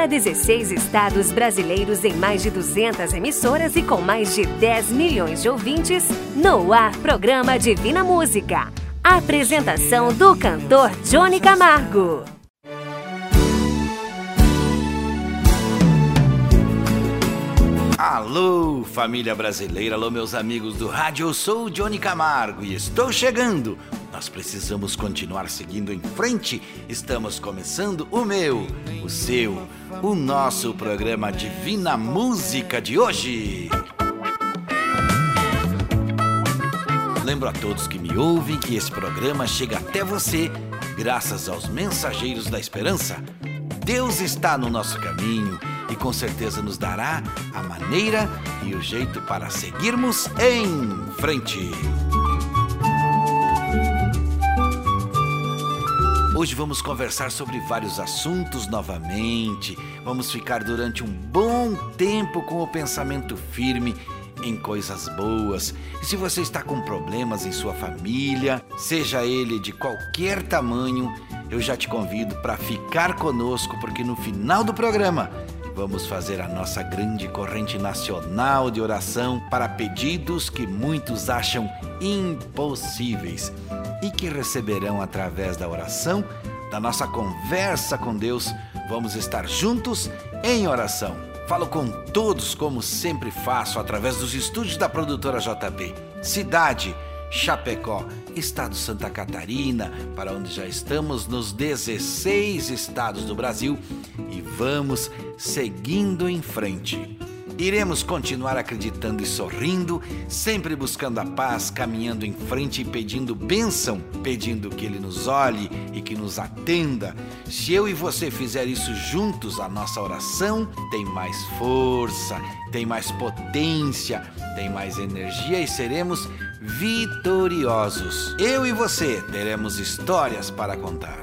para 16 estados brasileiros em mais de 200 emissoras e com mais de 10 milhões de ouvintes, no ar programa Divina Música. Apresentação do cantor Johnny Camargo. Alô, família brasileira, alô, meus amigos do rádio. Eu sou o Johnny Camargo e estou chegando. Nós precisamos continuar seguindo em frente. Estamos começando o meu, o seu, o nosso programa Divina Música de hoje. Lembro a todos que me ouvem que esse programa chega até você graças aos mensageiros da esperança. Deus está no nosso caminho e com certeza nos dará a maneira e o jeito para seguirmos em frente. Hoje vamos conversar sobre vários assuntos novamente. Vamos ficar durante um bom tempo com o pensamento firme em coisas boas. E se você está com problemas em sua família, seja ele de qualquer tamanho, eu já te convido para ficar conosco, porque no final do programa vamos fazer a nossa grande corrente nacional de oração para pedidos que muitos acham impossíveis e que receberão através da oração, da nossa conversa com Deus. Vamos estar juntos em oração. Falo com todos, como sempre faço, através dos estúdios da produtora JB. Cidade, Chapecó, Estado Santa Catarina, para onde já estamos nos 16 estados do Brasil e vamos seguindo em frente. Iremos continuar acreditando e sorrindo, sempre buscando a paz, caminhando em frente e pedindo bênção, pedindo que Ele nos olhe e que nos atenda. Se eu e você fizer isso juntos, a nossa oração tem mais força, tem mais potência, tem mais energia e seremos vitoriosos. Eu e você teremos histórias para contar.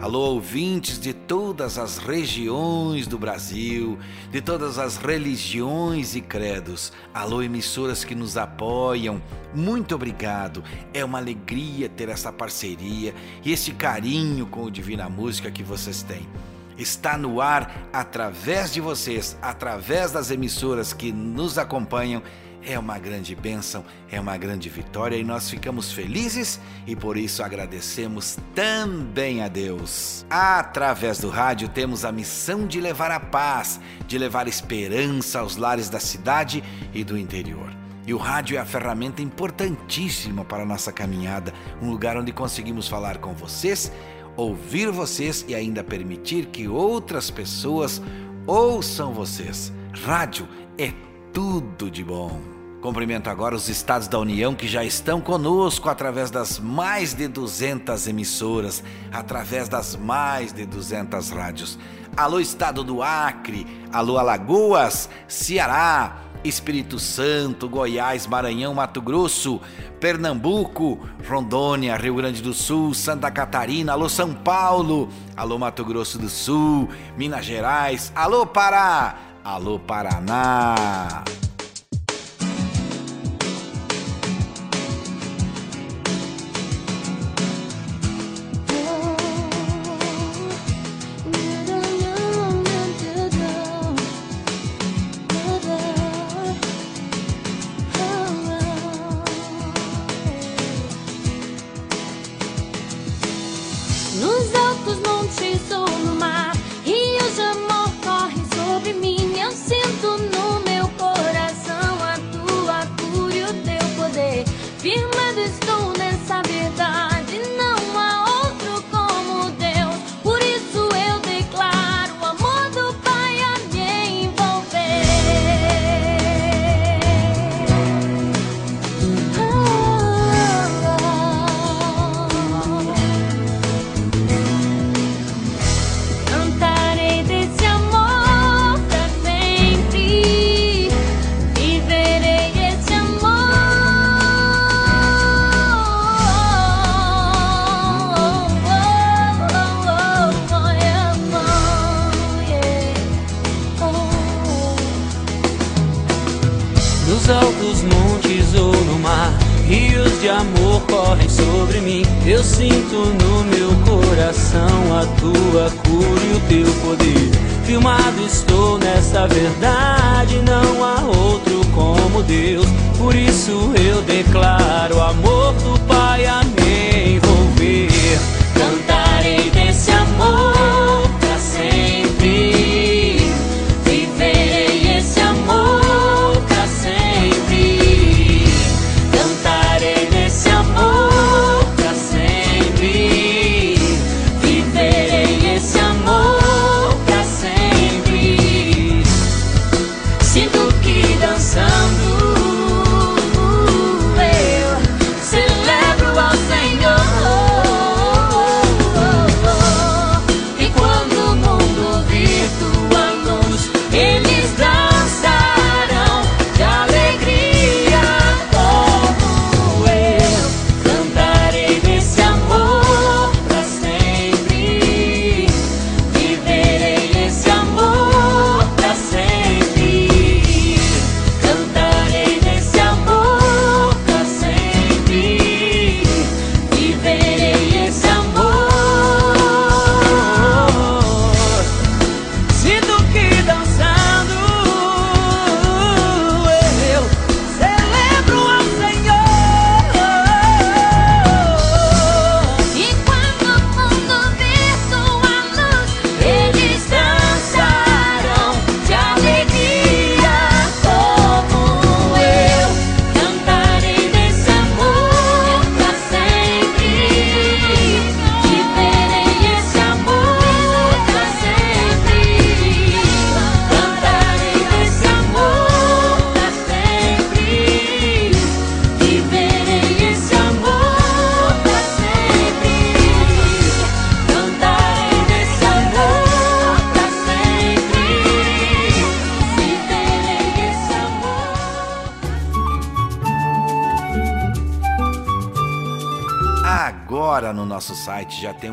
Alô, ouvintes de todas as regiões do Brasil, de todas as religiões e credos. Alô, emissoras que nos apoiam. Muito obrigado. É uma alegria ter essa parceria e esse carinho com o Divina Música que vocês têm está no ar através de vocês, através das emissoras que nos acompanham é uma grande bênção, é uma grande vitória e nós ficamos felizes e por isso agradecemos também a Deus. Através do rádio temos a missão de levar a paz, de levar esperança aos lares da cidade e do interior. E o rádio é a ferramenta importantíssima para a nossa caminhada, um lugar onde conseguimos falar com vocês, ouvir vocês e ainda permitir que outras pessoas ouçam vocês. Rádio é tudo de bom. Cumprimento agora os estados da União que já estão conosco através das mais de 200 emissoras, através das mais de 200 rádios. Alô, estado do Acre, alô, Alagoas, Ceará, Espírito Santo, Goiás, Maranhão, Mato Grosso, Pernambuco, Rondônia, Rio Grande do Sul, Santa Catarina, alô São Paulo, alô Mato Grosso do Sul, Minas Gerais, alô Pará, alô Paraná. Eu sinto no meu coração a tua cura e o teu poder. Filmado estou nessa verdade, não há outro como Deus. Por isso eu declaro amor do Pai a me envolver.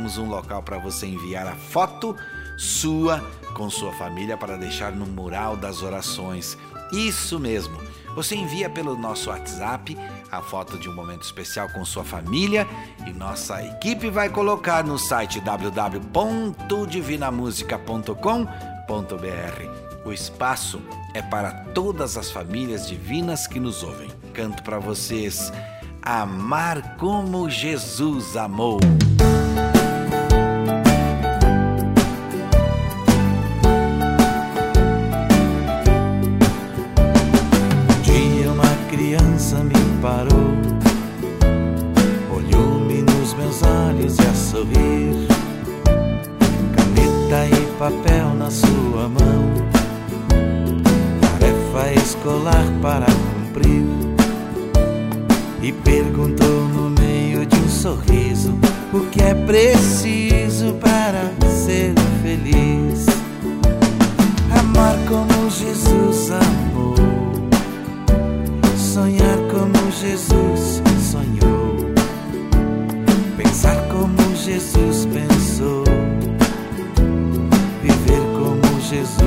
Temos um local para você enviar a foto sua com sua família para deixar no mural das orações. Isso mesmo. Você envia pelo nosso WhatsApp a foto de um momento especial com sua família e nossa equipe vai colocar no site www.divinamusica.com.br. O espaço é para todas as famílias divinas que nos ouvem. Canto para vocês Amar como Jesus amou. Para cumprir, e perguntou no meio de um sorriso o que é preciso para ser feliz. Amar como Jesus amou. Sonhar como Jesus sonhou. Pensar como Jesus pensou. Viver como Jesus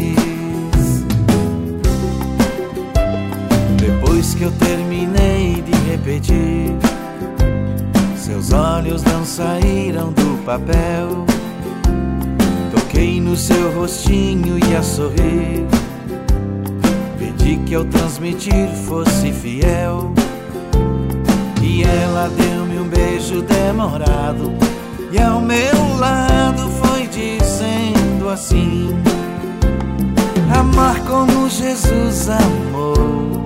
Eu terminei de repetir, seus olhos não saíram do papel. Toquei no seu rostinho e a sorrir. Pedi que ao transmitir fosse fiel. E ela deu-me um beijo demorado. E ao meu lado foi dizendo assim: Amar como Jesus amou,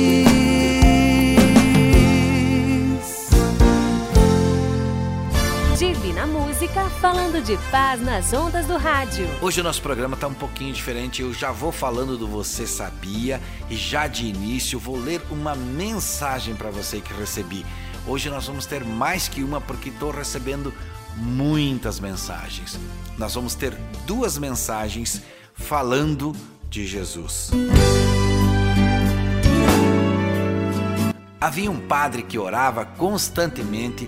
Música falando de paz nas ondas do rádio. Hoje o nosso programa está um pouquinho diferente. Eu já vou falando do Você Sabia e já de início vou ler uma mensagem para você que recebi. Hoje nós vamos ter mais que uma porque estou recebendo muitas mensagens. Nós vamos ter duas mensagens falando de Jesus. Havia um padre que orava constantemente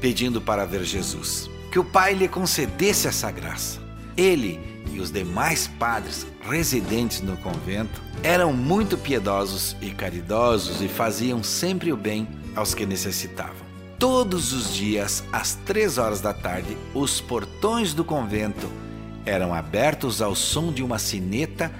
pedindo para ver Jesus, que o Pai lhe concedesse essa graça. Ele e os demais padres residentes no convento eram muito piedosos e caridosos e faziam sempre o bem aos que necessitavam. Todos os dias, às três horas da tarde, os portões do convento eram abertos ao som de uma sineta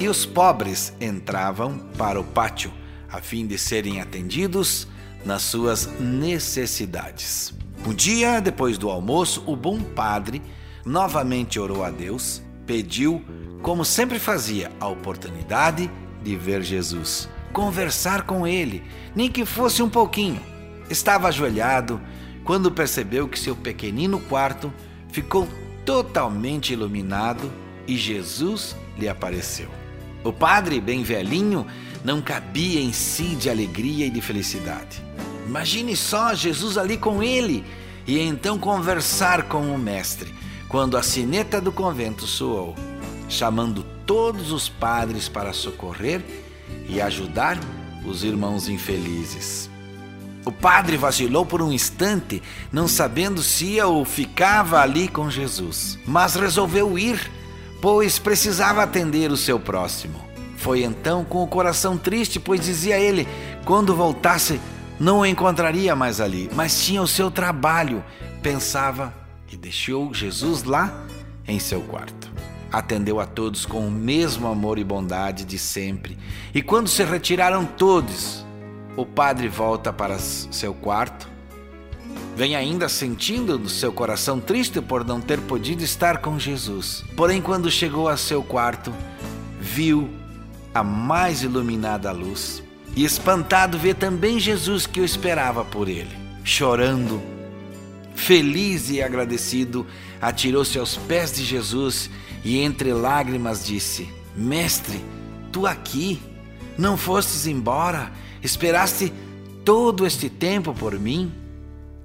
e os pobres entravam para o pátio a fim de serem atendidos nas suas necessidades. Um dia, depois do almoço, o bom padre novamente orou a Deus, pediu, como sempre fazia, a oportunidade de ver Jesus, conversar com ele, nem que fosse um pouquinho. Estava ajoelhado quando percebeu que seu pequenino quarto ficou totalmente iluminado e Jesus lhe apareceu. O padre, bem velhinho, não cabia em si de alegria e de felicidade. Imagine só Jesus ali com ele e então conversar com o mestre, quando a sineta do convento soou, chamando todos os padres para socorrer e ajudar os irmãos infelizes. O padre vacilou por um instante, não sabendo se ia ou ficava ali com Jesus, mas resolveu ir, pois precisava atender o seu próximo. Foi então com o coração triste, pois dizia ele: quando voltasse, não o encontraria mais ali, mas tinha o seu trabalho. Pensava e deixou Jesus lá em seu quarto. Atendeu a todos com o mesmo amor e bondade de sempre. E quando se retiraram todos, o padre volta para seu quarto. Vem ainda sentindo no seu coração triste por não ter podido estar com Jesus. Porém, quando chegou a seu quarto, viu a mais iluminada luz e, espantado, vê também Jesus que o esperava por ele. Chorando, feliz e agradecido, atirou-se aos pés de Jesus e, entre lágrimas, disse: Mestre, tu aqui, não fostes embora, esperaste todo este tempo por mim?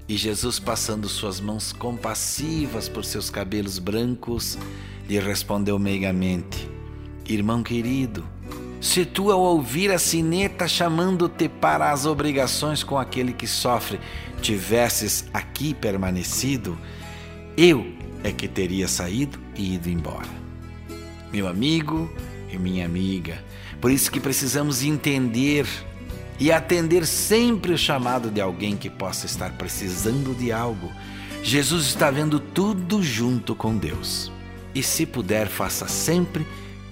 E Jesus, passando suas mãos compassivas por seus cabelos brancos, lhe respondeu meigamente: Irmão querido, Se tu, ao ouvir a sineta chamando-te para as obrigações com aquele que sofre, tivesses aqui permanecido, eu é que teria saído e ido embora. Meu amigo e minha amiga, por isso que precisamos entender e atender sempre o chamado de alguém que possa estar precisando de algo. Jesus está vendo tudo junto com Deus. E se puder, faça sempre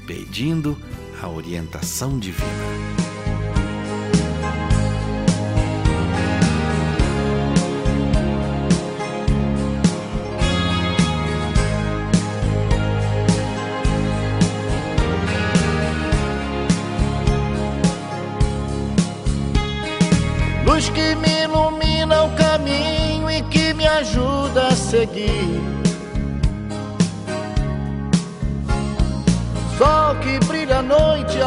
pedindo a orientação divina. Luz que me ilumina o caminho e que me ajuda a seguir.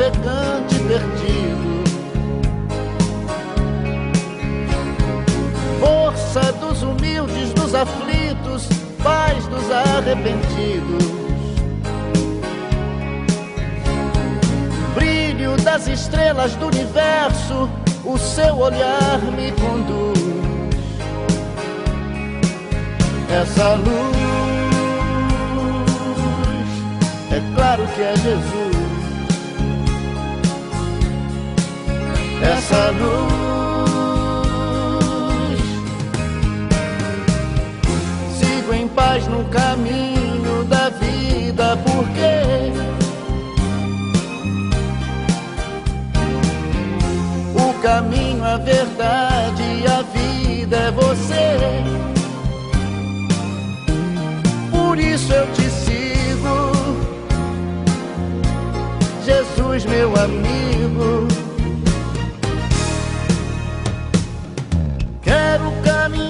orienta o navegante perdido. Força dos humildes, dos aflitos, paz dos arrependidos. Brilho das estrelas do universo, o seu olhar me conduz. Essa luz é claro que é Jesus. Essa luz sigo em paz no caminho da vida, porque o caminho, a verdade e a vida é você. Por isso eu te sigo. Jesus, meu amigo.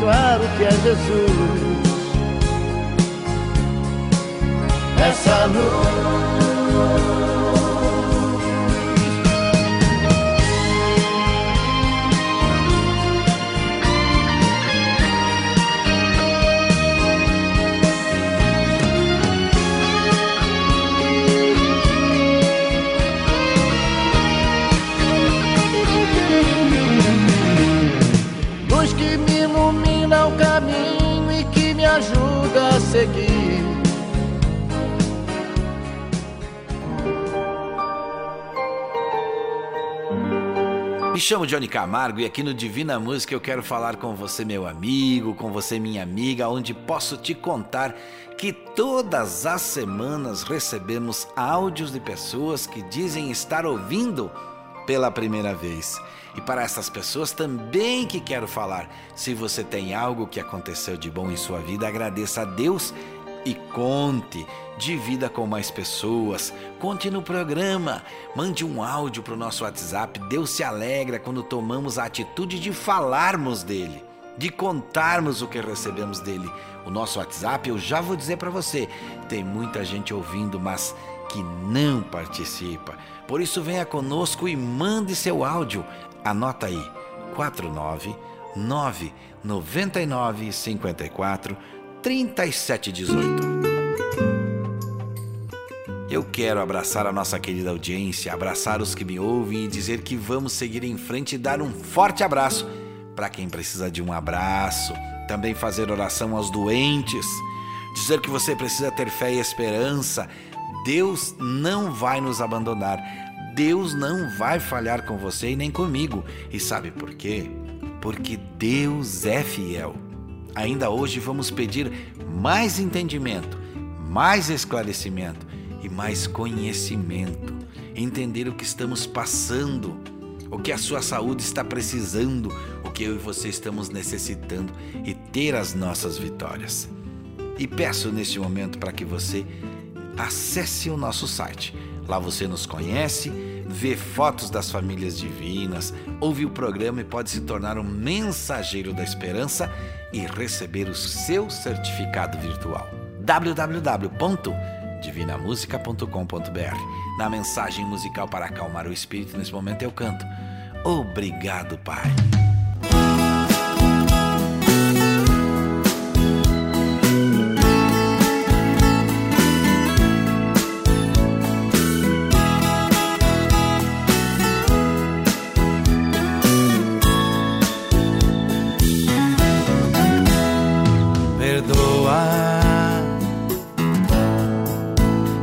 claro que é Jesus. Essa luz. Chamo Johnny Camargo e aqui no Divina Música eu quero falar com você, meu amigo, com você, minha amiga, onde posso te contar que todas as semanas recebemos áudios de pessoas que dizem estar ouvindo pela primeira vez. E para essas pessoas também que quero falar, se você tem algo que aconteceu de bom em sua vida, agradeça a Deus e conte, divida com mais pessoas, conte no programa, mande um áudio para o nosso WhatsApp. Deus se alegra quando tomamos a atitude de falarmos dele, de contarmos o que recebemos dele. O nosso WhatsApp, eu já vou dizer para você, tem muita gente ouvindo, mas que não participa. Por isso venha conosco e mande seu áudio. Anota aí: 499 99 54 3718. Eu quero abraçar a nossa querida audiência, abraçar os que me ouvem e dizer que vamos seguir em frente e dar um forte abraço para quem precisa de um abraço. Também fazer oração aos doentes, dizer que você precisa ter fé e esperança. Deus não vai nos abandonar. Deus não vai falhar com você e nem comigo. E sabe por quê? Porque Deus é fiel. Ainda hoje vamos pedir mais entendimento, mais esclarecimento e mais conhecimento. Entender o que estamos passando, o que a sua saúde está precisando, o que eu e você estamos necessitando e ter as nossas vitórias. E peço neste momento para que você acesse o nosso site. Lá você nos conhece, vê fotos das famílias divinas, ouve o programa e pode se tornar um mensageiro da esperança e receber o seu certificado virtual. www.divinamusica.com.br. Na mensagem musical para acalmar o espírito, nesse momento eu canto. Obrigado, Pai.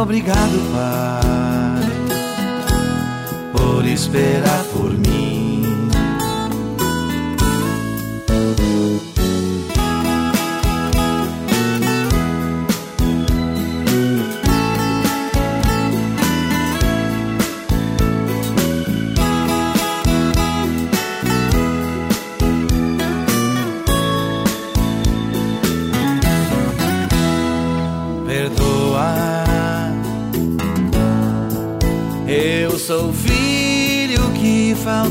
Obrigado, Pai, por esperar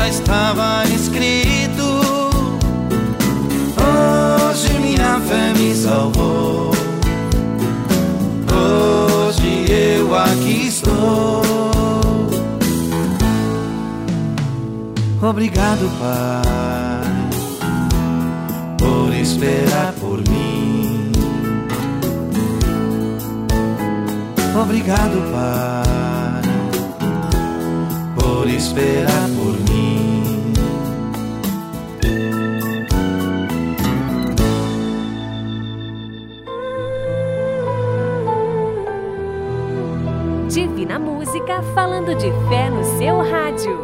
Já estava escrito. Hoje minha fé me salvou. Hoje eu aqui estou. Obrigado, Pai, por esperar por mim. Obrigado, Pai, por esperar por mim. Divina Música falando de fé no seu rádio.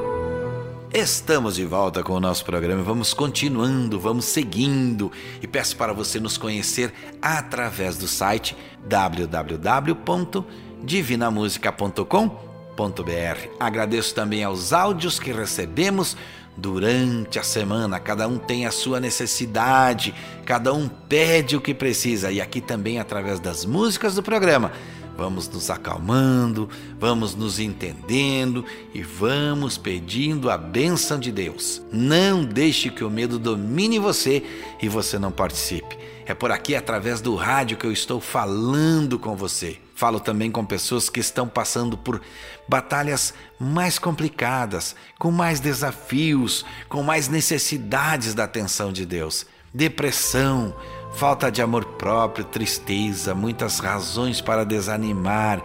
Estamos de volta com o nosso programa. Vamos continuando, vamos seguindo e peço para você nos conhecer através do site www.divinamusica.com.br. Agradeço também aos áudios que recebemos durante a semana, cada um tem a sua necessidade, cada um pede o que precisa, e aqui também através das músicas do programa. Vamos nos acalmando, vamos nos entendendo e vamos pedindo a bênção de Deus. Não deixe que o medo domine você e você não participe. É por aqui, através do rádio, que eu estou falando com você. Falo também com pessoas que estão passando por batalhas mais complicadas, com mais desafios, com mais necessidades da atenção de Deus. Depressão, falta de amor próprio, tristeza, muitas razões para desanimar.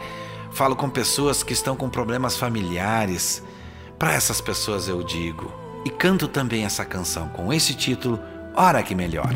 Falo com pessoas que estão com problemas familiares. Para essas pessoas eu digo, e canto também essa canção com esse título, Hora que Melhora.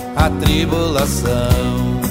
a tribulação.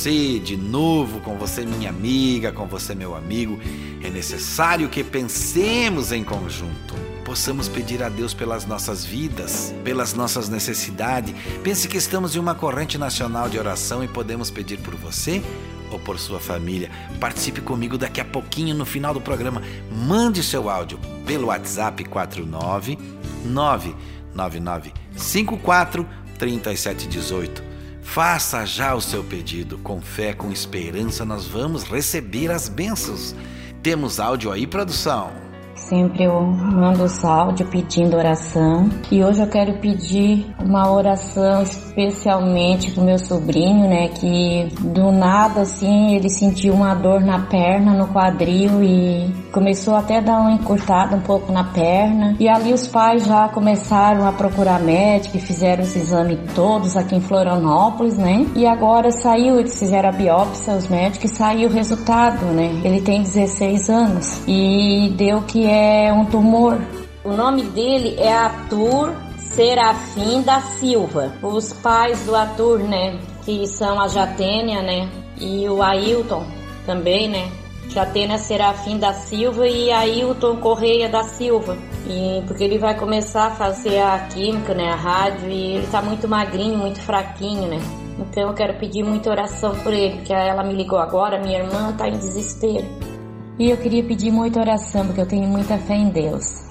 Você de novo, com você, minha amiga, com você, meu amigo. É necessário que pensemos em conjunto. Possamos pedir a Deus pelas nossas vidas, pelas nossas necessidades. Pense que estamos em uma corrente nacional de oração e podemos pedir por você ou por sua família. Participe comigo daqui a pouquinho no final do programa. Mande seu áudio pelo WhatsApp 49 999 54 3718. Faça já o seu pedido. Com fé, com esperança, nós vamos receber as bênçãos. Temos áudio aí, produção? Sempre eu mando os áudios pedindo oração. E hoje eu quero pedir uma oração especialmente pro meu sobrinho, né? Que do nada, assim, ele sentiu uma dor na perna, no quadril e começou até a dar uma encurtada um pouco na perna. E ali os pais já começaram a procurar médico e fizeram os exames todos aqui em Florianópolis, né? E agora saiu, eles fizeram a biópsia, os médicos, e saiu o resultado, né? Ele tem 16 anos e deu que é um tumor. O nome dele é Arthur Serafim da Silva. Os pais do Arthur, né, que são a Jatênia, né, e o Ailton também, né, Jatênia Serafim da Silva e Ailton Correia da Silva. E porque ele vai começar a fazer a química, né, a rádio, e ele tá muito magrinho, muito fraquinho, né. Então eu quero pedir muita oração por ele, porque ela me ligou agora, minha irmã tá em desespero. E eu queria pedir muita oração, porque eu tenho muita fé em Deus.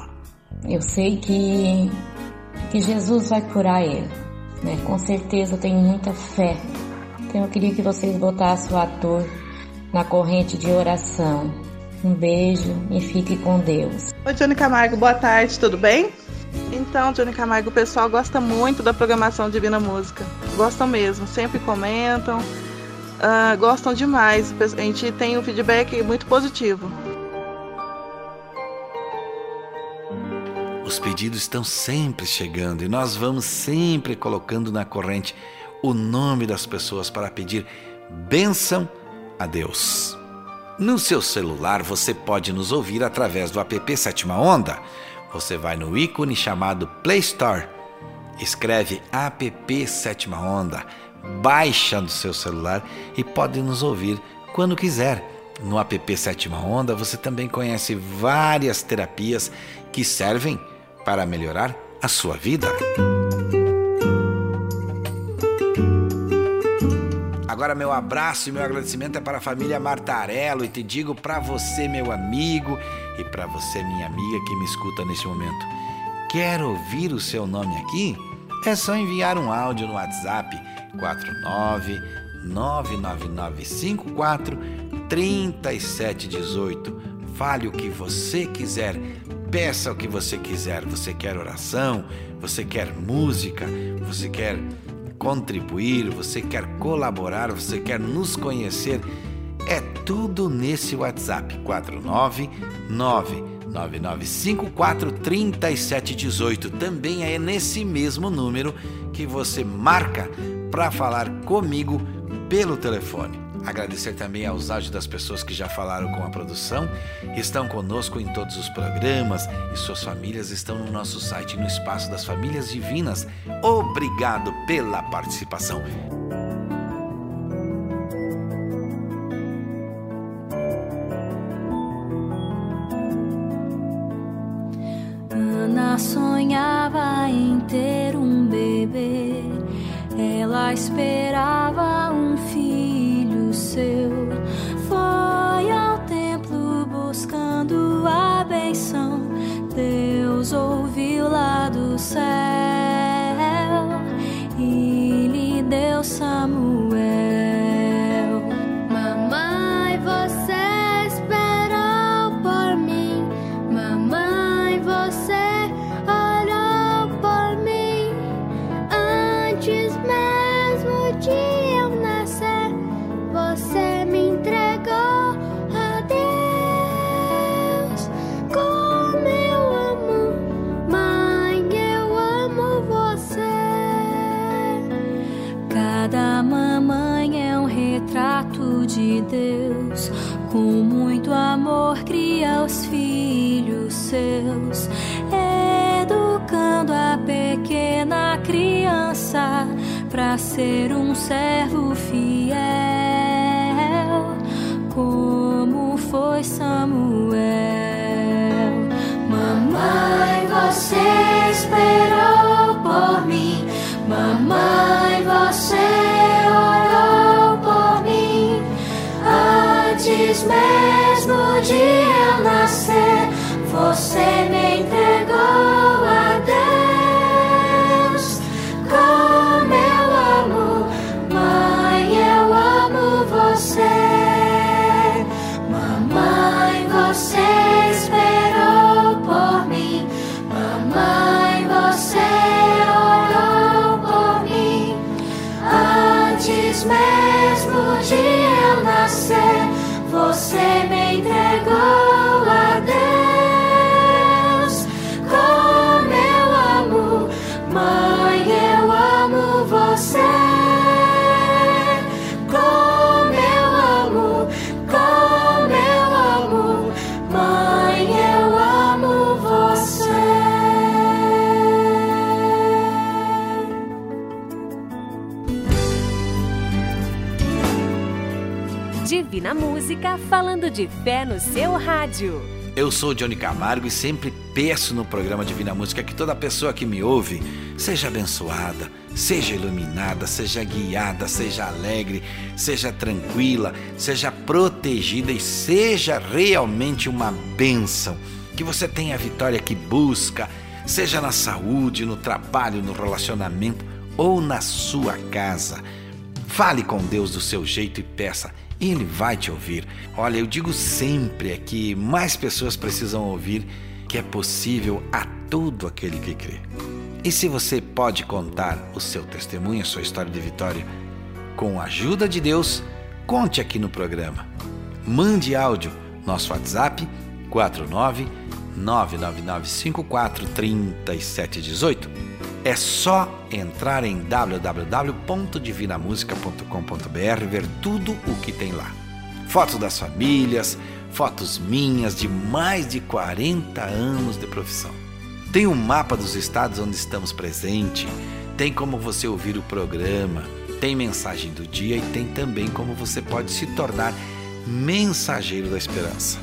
Eu sei que, que Jesus vai curar ele. Né? Com certeza eu tenho muita fé. Então eu queria que vocês botassem o ator na corrente de oração. Um beijo e fique com Deus. Oi, Johnny Camargo, boa tarde, tudo bem? Então, Johnny Camargo, o pessoal gosta muito da programação Divina Música. Gostam mesmo, sempre comentam uh, gostam demais. A gente tem um feedback muito positivo. Os pedidos estão sempre chegando e nós vamos sempre colocando na corrente o nome das pessoas para pedir bênção a Deus. No seu celular você pode nos ouvir através do app Sétima Onda. Você vai no ícone chamado Play Store, escreve app Sétima Onda baixa no seu celular e pode nos ouvir quando quiser. No app Sétima Onda você também conhece várias terapias que servem para melhorar a sua vida. Agora meu abraço e meu agradecimento é para a família Martarello e te digo para você, meu amigo, e para você, minha amiga que me escuta neste momento. Quer ouvir o seu nome aqui? É só enviar um áudio no WhatsApp 49 99954 3718. Fale o que você quiser, peça o que você quiser. Você quer oração, você quer música, você quer contribuir, você quer colaborar, você quer nos conhecer. É tudo nesse WhatsApp 499 99543718. Também é nesse mesmo número que você marca para falar comigo pelo telefone. Agradecer também aos áudios das pessoas que já falaram com a produção, estão conosco em todos os programas e suas famílias estão no nosso site no Espaço das Famílias Divinas. Obrigado pela participação. Ana sonhava em ter esperava seus, educando a pequena criança para ser um servo fiel, como foi Samuel. Mamãe, você esperou por mim, mamãe, você falando de fé no seu rádio. Eu sou Johnny Camargo e sempre peço no programa Divina Música que toda pessoa que me ouve seja abençoada, seja iluminada, seja guiada, seja alegre, seja tranquila, seja protegida e seja realmente uma bênção. Que você tenha a vitória que busca, seja na saúde, no trabalho, no relacionamento ou na sua casa. Fale com Deus do seu jeito e peça, Ele vai te ouvir. Olha, eu digo sempre que mais pessoas precisam ouvir que é possível a todo aquele que crê. E se você pode contar o seu testemunho, a sua história de vitória, com a ajuda de Deus, conte aqui no programa. Mande áudio, nosso WhatsApp 49 999543718. É só entrar em www.divinamusica.com.br e ver tudo o que tem lá. Fotos das famílias, fotos minhas de mais de 40 anos de profissão. Tem um mapa dos estados onde estamos presentes, tem como você ouvir o programa, tem mensagem do dia e tem também como você pode se tornar mensageiro da esperança.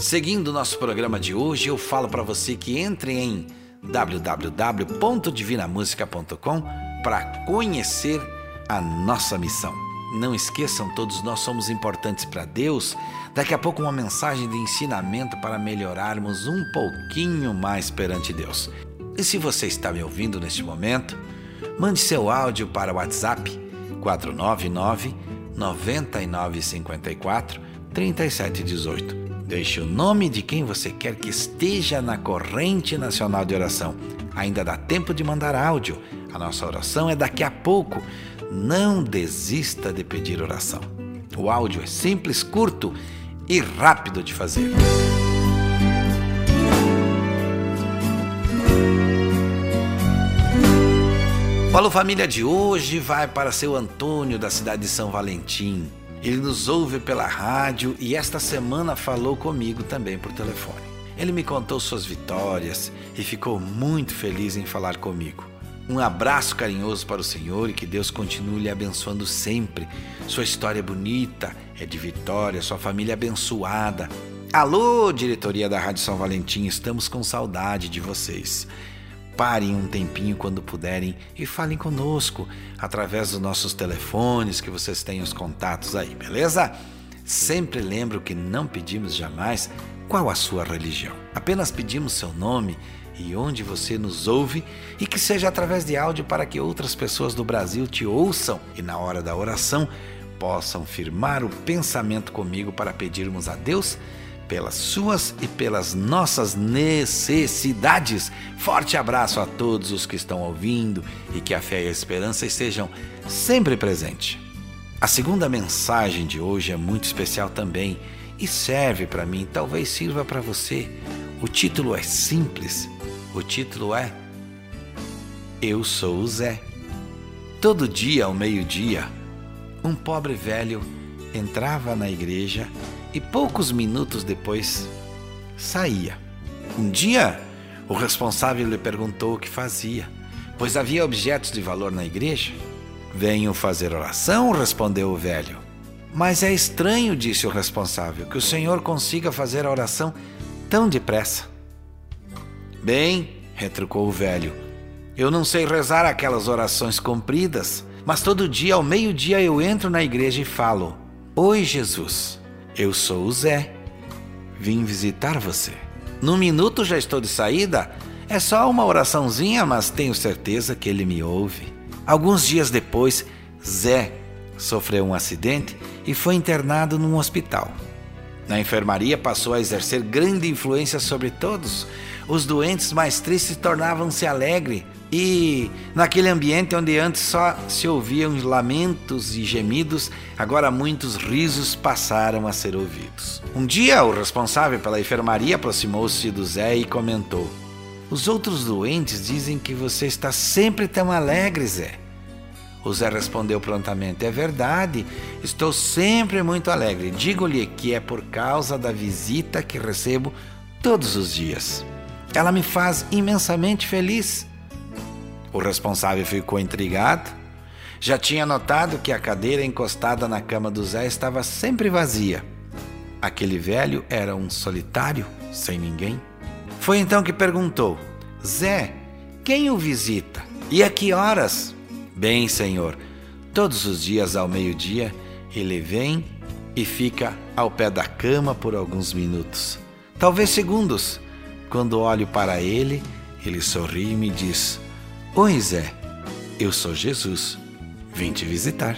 Seguindo o nosso programa de hoje, eu falo para você que entre em www.divinamusica.com para conhecer a nossa missão. Não esqueçam, todos nós somos importantes para Deus. Daqui a pouco, uma mensagem de ensinamento para melhorarmos um pouquinho mais perante Deus. E se você está me ouvindo neste momento, mande seu áudio para o WhatsApp 499 9954 3718. Deixe o nome de quem você quer que esteja na corrente nacional de oração. Ainda dá tempo de mandar áudio. A nossa oração é daqui a pouco. Não desista de pedir oração. O áudio é simples, curto e rápido de fazer. Falou família de hoje vai para seu Antônio da cidade de São Valentim. Ele nos ouve pela rádio e esta semana falou comigo também por telefone. Ele me contou suas vitórias e ficou muito feliz em falar comigo. Um abraço carinhoso para o Senhor e que Deus continue lhe abençoando sempre. Sua história é bonita, é de vitória, sua família é abençoada. Alô, diretoria da Rádio São Valentim, estamos com saudade de vocês parem um tempinho quando puderem e falem conosco através dos nossos telefones, que vocês têm os contatos aí, beleza? Sempre lembro que não pedimos jamais qual a sua religião. Apenas pedimos seu nome e onde você nos ouve e que seja através de áudio para que outras pessoas do Brasil te ouçam e na hora da oração possam firmar o pensamento comigo para pedirmos a Deus pelas suas e pelas nossas necessidades. Forte abraço a todos os que estão ouvindo e que a fé e a esperança estejam sempre presentes. A segunda mensagem de hoje é muito especial também e serve para mim, talvez sirva para você. O título é simples. O título é Eu sou o Zé. Todo dia ao meio-dia, um pobre velho entrava na igreja e poucos minutos depois saía. Um dia, o responsável lhe perguntou o que fazia, pois havia objetos de valor na igreja. Venho fazer oração, respondeu o velho. Mas é estranho, disse o responsável, que o senhor consiga fazer a oração tão depressa. Bem, retrucou o velho, eu não sei rezar aquelas orações compridas, mas todo dia ao meio-dia eu entro na igreja e falo: Oi, Jesus. Eu sou o Zé. Vim visitar você. No minuto já estou de saída. É só uma oraçãozinha, mas tenho certeza que ele me ouve. Alguns dias depois, Zé sofreu um acidente e foi internado num hospital. Na enfermaria passou a exercer grande influência sobre todos. Os doentes mais tristes tornavam-se alegres, e naquele ambiente onde antes só se ouviam lamentos e gemidos, agora muitos risos passaram a ser ouvidos. Um dia, o responsável pela enfermaria aproximou-se do Zé e comentou: Os outros doentes dizem que você está sempre tão alegre, Zé. O Zé respondeu prontamente: É verdade, estou sempre muito alegre. Digo-lhe que é por causa da visita que recebo todos os dias. Ela me faz imensamente feliz. O responsável ficou intrigado, Já tinha notado que a cadeira encostada na cama do Zé estava sempre vazia. Aquele velho era um solitário, sem ninguém. Foi então que perguntou: Zé, quem o visita? E a que horas? Bem, senhor, todos os dias ao meio-dia ele vem e fica ao pé da cama por alguns minutos, talvez segundos. Quando olho para ele, ele sorri e me diz: Oi, Zé, eu sou Jesus, vim te visitar.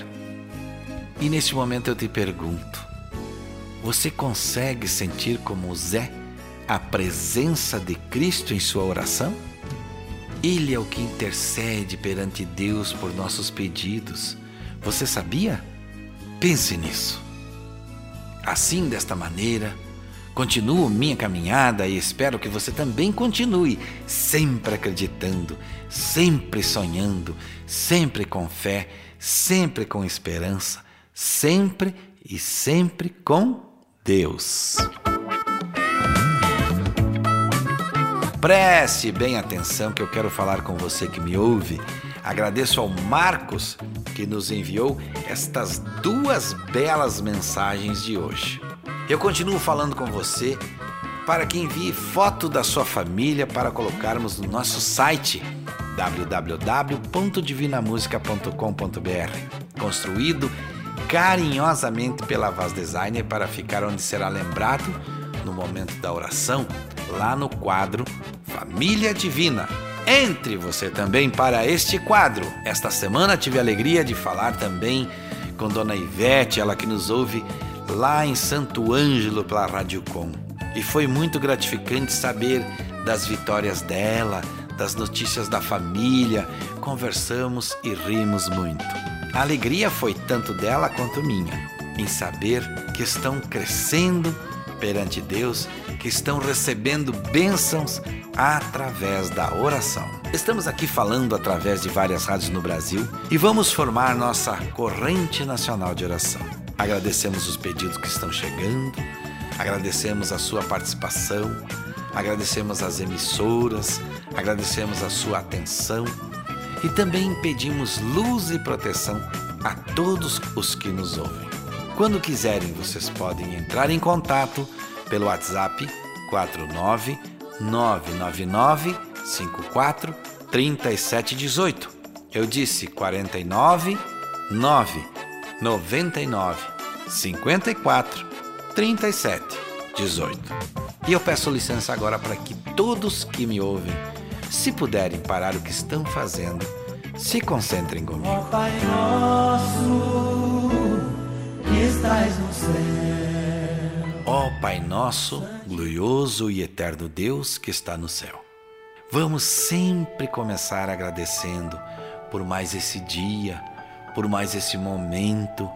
E neste momento eu te pergunto: você consegue sentir como Zé a presença de Cristo em sua oração? Ele é o que intercede perante Deus por nossos pedidos. Você sabia? Pense nisso. Assim, desta maneira, continuo minha caminhada e espero que você também continue, sempre acreditando, sempre sonhando, sempre com fé, sempre com esperança, sempre e sempre com Deus. Preste bem atenção que eu quero falar com você que me ouve. Agradeço ao Marcos que nos enviou estas duas belas mensagens de hoje. Eu continuo falando com você para que envie foto da sua família para colocarmos no nosso site www.divinamusica.com.br, construído carinhosamente pela Vaz Designer para ficar onde será lembrado no momento da oração, lá no quadro Família Divina. Entre você também para este quadro. Esta semana tive a alegria de falar também com Dona Ivete, ela que nos ouve lá em Santo Ângelo pela Rádio Com. E foi muito gratificante saber das vitórias dela, das notícias da família. Conversamos e rimos muito. A alegria foi tanto dela quanto minha em saber que estão crescendo perante Deus, que estão recebendo bênçãos através da oração. Estamos aqui falando através de várias rádios no Brasil e vamos formar nossa corrente nacional de oração. Agradecemos os pedidos que estão chegando, agradecemos a sua participação, agradecemos as emissoras, agradecemos a sua atenção e também pedimos luz e proteção a todos os que nos ouvem. Quando quiserem, vocês podem entrar em contato pelo WhatsApp 49 999 54 3718. Eu disse 49 9 99 54 37 18. E eu peço licença agora para que todos que me ouvem se puderem parar o que estão fazendo, se concentrem comigo. Ó Pai nosso, que estás no céu. Ó Pai nosso, glorioso e eterno Deus que está no céu. Vamos sempre começar agradecendo por mais esse dia, por mais esse momento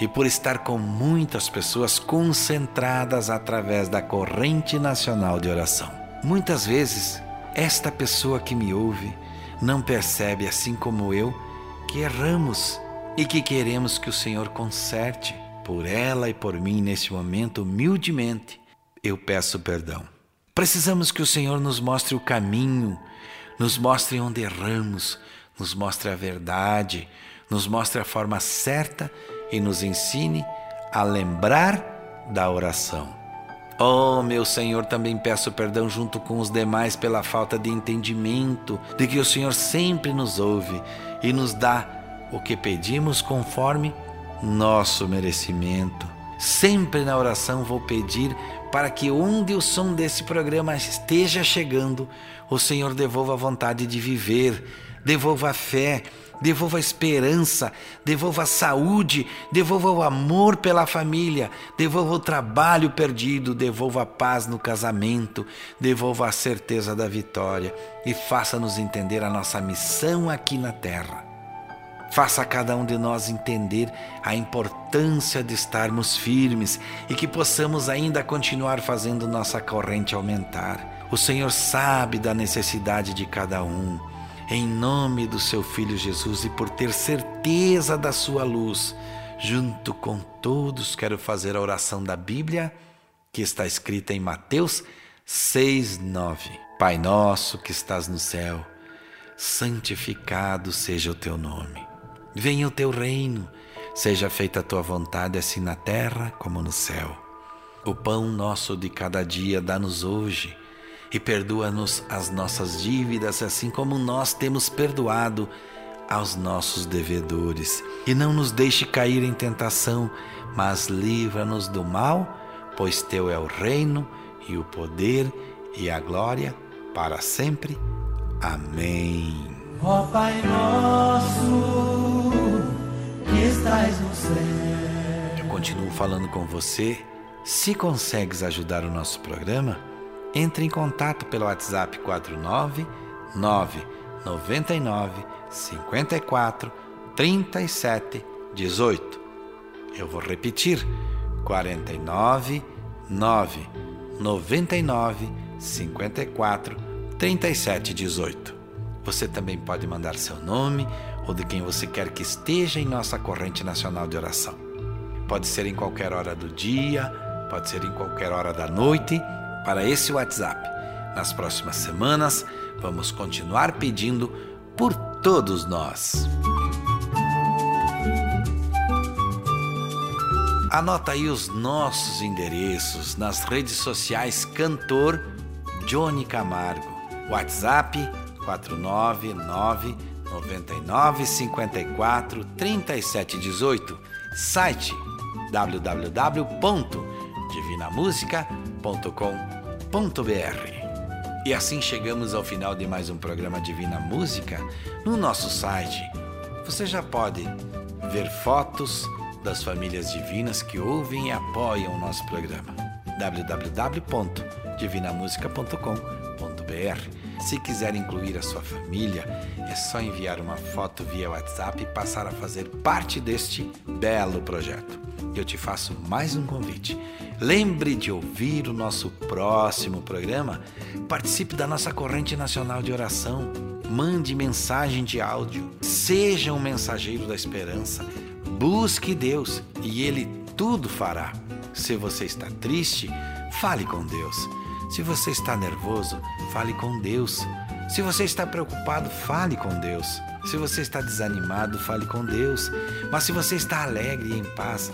e por estar com muitas pessoas concentradas através da corrente nacional de oração. Muitas vezes esta pessoa que me ouve não percebe, assim como eu, que erramos e que queremos que o Senhor conserte por ela e por mim neste momento, humildemente. Eu peço perdão. Precisamos que o Senhor nos mostre o caminho, nos mostre onde erramos, nos mostre a verdade, nos mostre a forma certa e nos ensine a lembrar da oração. Oh, meu Senhor, também peço perdão junto com os demais pela falta de entendimento de que o Senhor sempre nos ouve e nos dá o que pedimos conforme nosso merecimento. Sempre na oração vou pedir para que onde o som desse programa esteja chegando, o Senhor devolva a vontade de viver, devolva a fé, devolva a esperança, devolva a saúde, devolva o amor pela família, devolva o trabalho perdido, devolva a paz no casamento, devolva a certeza da vitória e faça-nos entender a nossa missão aqui na terra. Faça cada um de nós entender a importância de estarmos firmes e que possamos ainda continuar fazendo nossa corrente aumentar. O Senhor sabe da necessidade de cada um em nome do seu Filho Jesus e por ter certeza da sua luz, junto com todos, quero fazer a oração da Bíblia que está escrita em Mateus 6:9. Pai nosso que estás no céu, santificado seja o teu nome. Venha o teu reino, seja feita a tua vontade, assim na terra como no céu. O pão nosso de cada dia dá-nos hoje e perdoa-nos as nossas dívidas, assim como nós temos perdoado aos nossos devedores. E não nos deixe cair em tentação, mas livra-nos do mal, pois teu é o reino e o poder e a glória para sempre. Amém. Ó Pai nosso, que estás no céu. Eu continuo falando com você. Se consegues ajudar o nosso programa, entre em contato pelo WhatsApp 49 999 54 37 18. Eu vou repetir: 49 9 99 54 37 18. Você também pode mandar seu nome ou de quem você quer que esteja em nossa corrente nacional de oração. Pode ser em qualquer hora do dia, pode ser em qualquer hora da noite, para esse WhatsApp. Nas próximas semanas, vamos continuar pedindo por todos nós. Anota aí os nossos endereços nas redes sociais Cantor Johnny Camargo. WhatsApp 499 99 54 37 18. Site www.divinamusica.com.br. E assim chegamos ao final de mais um programa Divina Música. No nosso site, você já pode ver fotos das famílias divinas que ouvem e apoiam o nosso programa. www.divinamusica.com.br. Se quiser incluir a sua família, é só enviar uma foto via WhatsApp e passar a fazer parte deste belo projeto. Eu te faço mais um convite. Lembre de ouvir o nosso próximo programa. Participe da nossa corrente nacional de oração. Mande mensagem de áudio. Seja um mensageiro da esperança. Busque Deus e Ele tudo fará. Se você está triste, fale com Deus. Se você está nervoso, fale com Deus. Se você está preocupado, fale com Deus. Se você está desanimado, fale com Deus. Mas se você está alegre e em paz,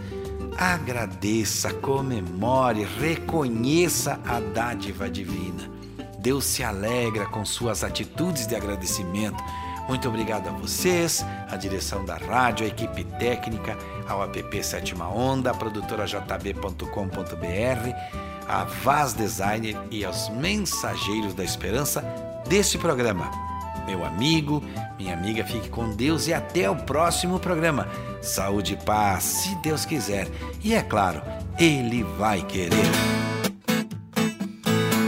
agradeça, comemore, reconheça a dádiva divina. Deus se alegra com suas atitudes de agradecimento. Muito obrigado a vocês, a direção da rádio, a equipe técnica, ao app Sétima Onda, a produtora jb.com.br, a Vaz Designer e aos mensageiros da esperança deste programa. Meu amigo, minha amiga, fique com Deus e até o próximo programa. Saúde e paz, se Deus quiser. E é claro, Ele vai querer.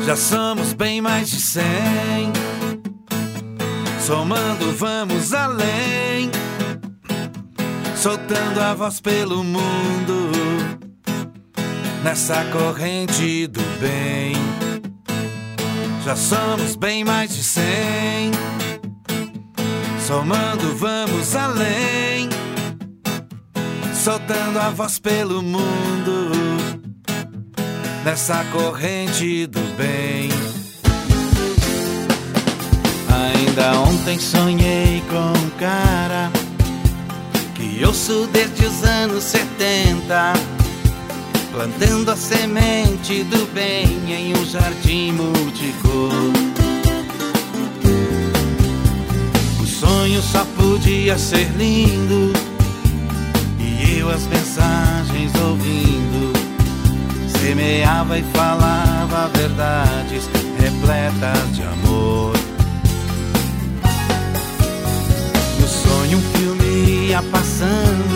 Já somos bem mais de cem. Somando, vamos além. Soltando a voz pelo mundo. Nessa corrente do bem. Já somos bem mais de cem. Somando, vamos além. Soltando a voz pelo mundo. Nessa corrente do bem. Ainda ontem sonhei com um cara que ouço desde os anos 70, plantando a semente do bem em um jardim multicor. O sonho só podia ser lindo e eu as mensagens ouvindo semeava e falava verdades repletas de amor. No sonho um filme ia passando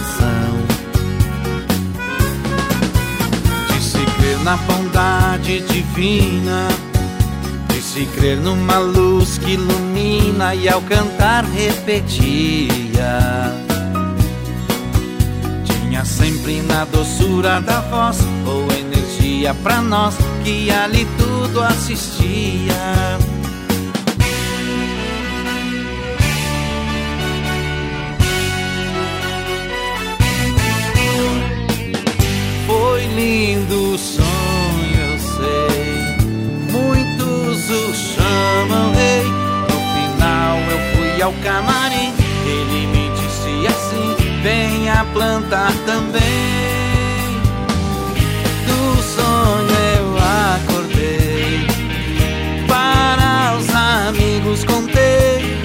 Na bondade divina, de se crer numa luz que ilumina e ao cantar repetia. Punha sempre na doçura da voz ou energia pra nós que ali tudo assistia. Foi lindo o ao camarim. Ele me disse assim: venha plantar também. Do sonho eu acordei. Para os amigos contei.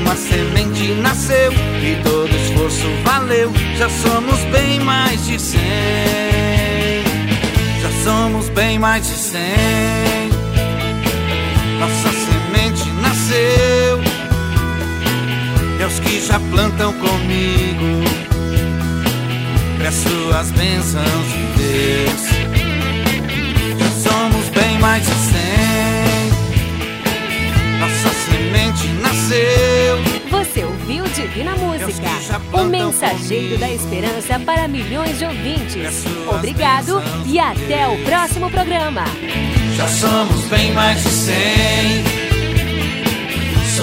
Uma semente nasceu e todo esforço valeu. Já somos bem mais de cem. Já somos bem mais de cem. Nossa semente nasceu. Aos que já plantam comigo, peço as bênçãos de Deus. Já somos bem mais de cem. Nossa semente nasceu. Você ouviu Divina Música, o mensageiro da esperança para milhões de ouvintes. Obrigado e até o próximo programa. Já somos bem mais de cem.